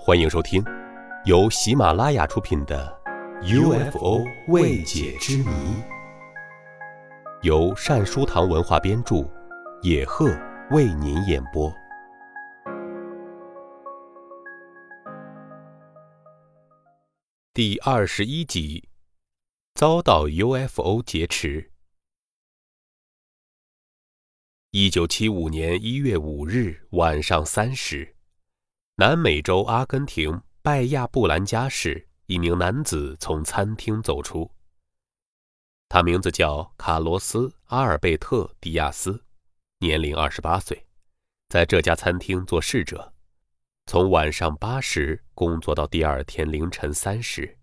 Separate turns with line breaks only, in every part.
欢迎收听，由喜马拉雅出品的《UFO 未解之谜》，由善书堂文化编著，野鹤为您演播。第二十一集，遭到 UFO 劫持。一九七五年一月五日晚上三时。南美洲阿根廷拜亚布兰加市一名男子从餐厅走出。他名字叫卡罗斯·阿尔贝特·迪亚斯，年龄二十八岁，在这家餐厅做侍者，从晚上八时工作到第二天凌晨三时。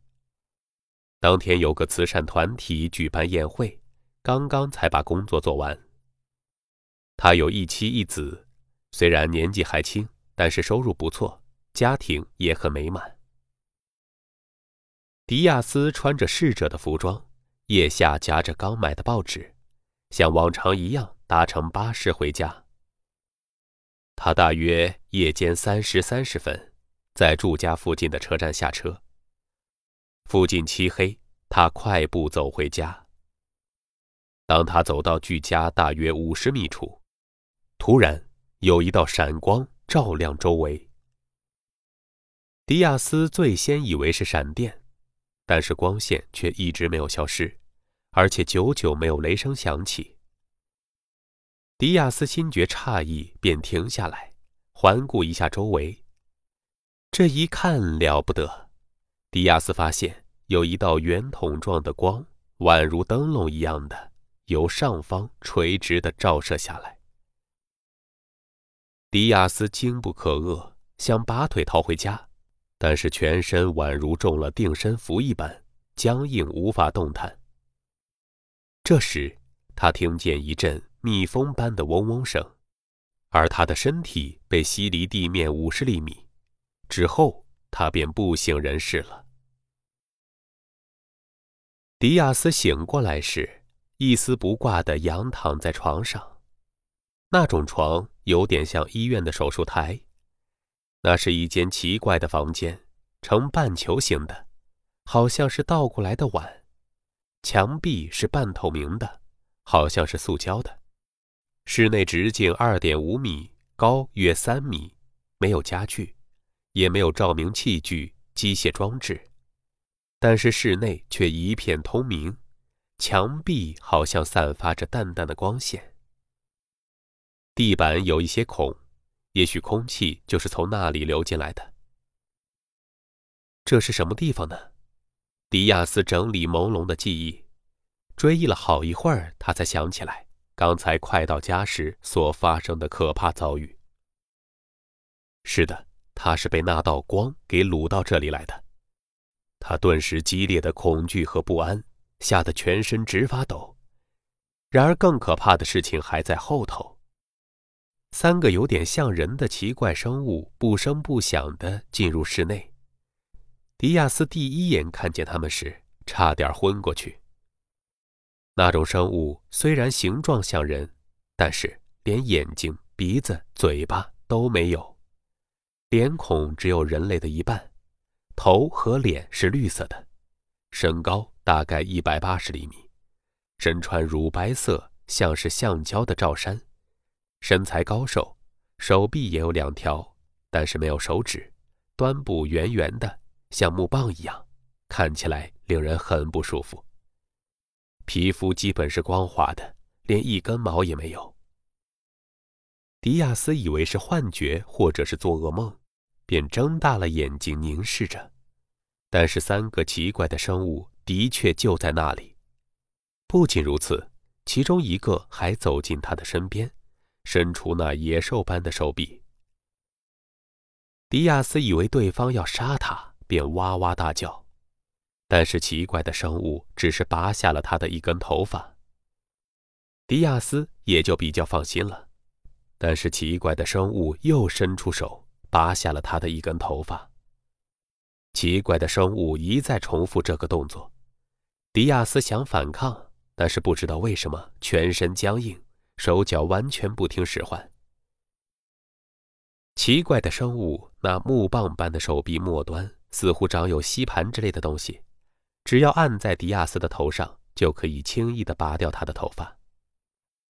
当天有个慈善团体举办宴会，刚刚才把工作做完。他有一妻一子，虽然年纪还轻。但是收入不错，家庭也很美满。迪亚斯穿着侍者的服装，腋下夹着刚买的报纸，像往常一样搭乘巴士回家。他大约夜间三时三十分，在住家附近的车站下车。附近漆黑，他快步走回家。当他走到距家大约五十米处，突然有一道闪光。照亮周围。迪亚斯最先以为是闪电，但是光线却一直没有消失，而且久久没有雷声响起。迪亚斯心觉诧异，便停下来，环顾一下周围。这一看了不得，迪亚斯发现有一道圆筒状的光，宛如灯笼一样的，由上方垂直的照射下来。迪亚斯惊不可遏，想拔腿逃回家，但是全身宛如中了定身符一般，僵硬无法动弹。这时，他听见一阵蜜蜂般的嗡嗡声，而他的身体被吸离地面五十厘米，之后他便不省人事了。迪亚斯醒过来时，一丝不挂地仰躺在床上。那种床有点像医院的手术台，那是一间奇怪的房间，呈半球形的，好像是倒过来的碗。墙壁是半透明的，好像是塑胶的。室内直径二点五米，高约三米，没有家具，也没有照明器具、机械装置，但是室内却一片通明，墙壁好像散发着淡淡的光线。地板有一些孔，也许空气就是从那里流进来的。这是什么地方呢？迪亚斯整理朦胧的记忆，追忆了好一会儿，他才想起来刚才快到家时所发生的可怕遭遇。是的，他是被那道光给掳到这里来的。他顿时激烈的恐惧和不安，吓得全身直发抖。然而，更可怕的事情还在后头。三个有点像人的奇怪生物不声不响地进入室内。迪亚斯第一眼看见他们时，差点昏过去。那种生物虽然形状像人，但是连眼睛、鼻子、嘴巴都没有，脸孔只有人类的一半，头和脸是绿色的，身高大概一百八十厘米，身穿乳白色像是橡胶的罩衫。身材高瘦，手臂也有两条，但是没有手指，端部圆圆的，像木棒一样，看起来令人很不舒服。皮肤基本是光滑的，连一根毛也没有。迪亚斯以为是幻觉或者是做噩梦，便睁大了眼睛凝视着，但是三个奇怪的生物的确就在那里。不仅如此，其中一个还走进他的身边。伸出那野兽般的手臂，迪亚斯以为对方要杀他，便哇哇大叫。但是奇怪的生物只是拔下了他的一根头发，迪亚斯也就比较放心了。但是奇怪的生物又伸出手，拔下了他的一根头发。奇怪的生物一再重复这个动作，迪亚斯想反抗，但是不知道为什么全身僵硬。手脚完全不听使唤。奇怪的生物那木棒般的手臂末端似乎长有吸盘之类的东西，只要按在迪亚斯的头上，就可以轻易地拔掉他的头发。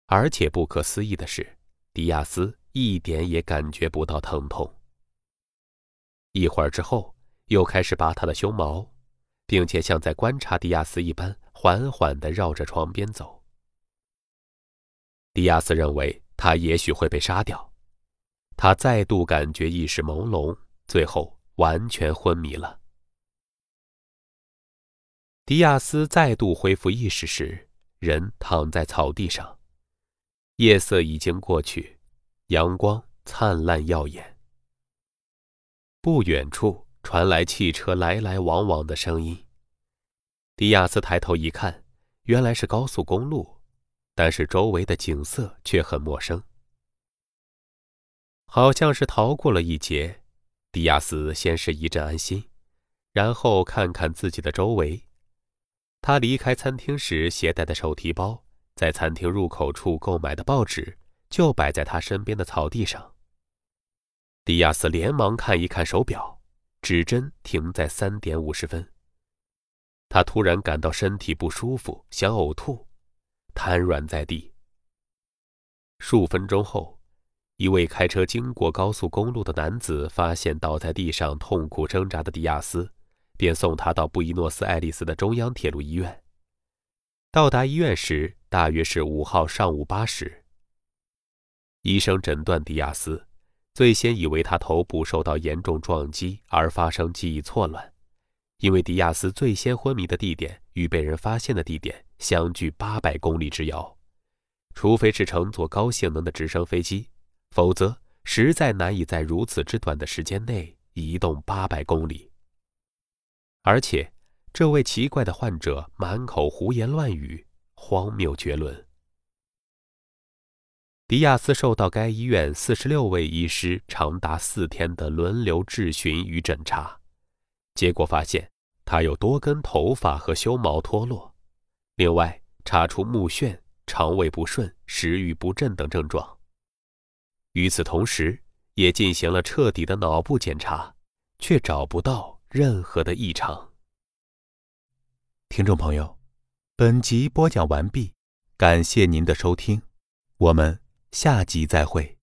而且不可思议的是，迪亚斯一点也感觉不到疼痛。一会儿之后，又开始拔他的胸毛，并且像在观察迪亚斯一般，缓缓地绕着床边走。迪亚斯认为他也许会被杀掉。他再度感觉意识朦胧，最后完全昏迷了。迪亚斯再度恢复意识时，人躺在草地上，夜色已经过去，阳光灿烂耀眼。不远处传来汽车来来往往的声音。迪亚斯抬头一看，原来是高速公路，但是周围的景色却很陌生。好像是逃过了一劫，迪亚斯先是一阵安心，然后看看自己的周围。他离开餐厅时携带的手提包，在餐厅入口处购买的报纸，就摆在他身边的草地上。迪亚斯连忙看一看手表，指针停在三点五十分。他突然感到身体不舒服，想呕吐，瘫软在地。数分钟后。一位开车经过高速公路的男子发现倒在地上痛苦挣扎的迪亚斯，便送他到布宜诺斯艾利斯的中央铁路医院。到达医院时，大约是五号上午八时。医生诊断迪亚斯，最先以为他头部受到严重撞击而发生记忆错乱，因为迪亚斯最先昏迷的地点与被人发现的地点相距八百公里之遥，除非是乘坐高性能的直升飞机。否则，实在难以在如此之短的时间内移动八百公里。而且，这位奇怪的患者满口胡言乱语，荒谬绝伦。迪亚斯受到该医院四十六位医师长达四天的轮流质询与诊查，结果发现他有多根头发和修毛脱落，另外查出目眩、肠胃不顺、食欲不振等症状。与此同时，也进行了彻底的脑部检查，却找不到任何的异常。
听众朋友，本集播讲完毕，感谢您的收听，我们下集再会。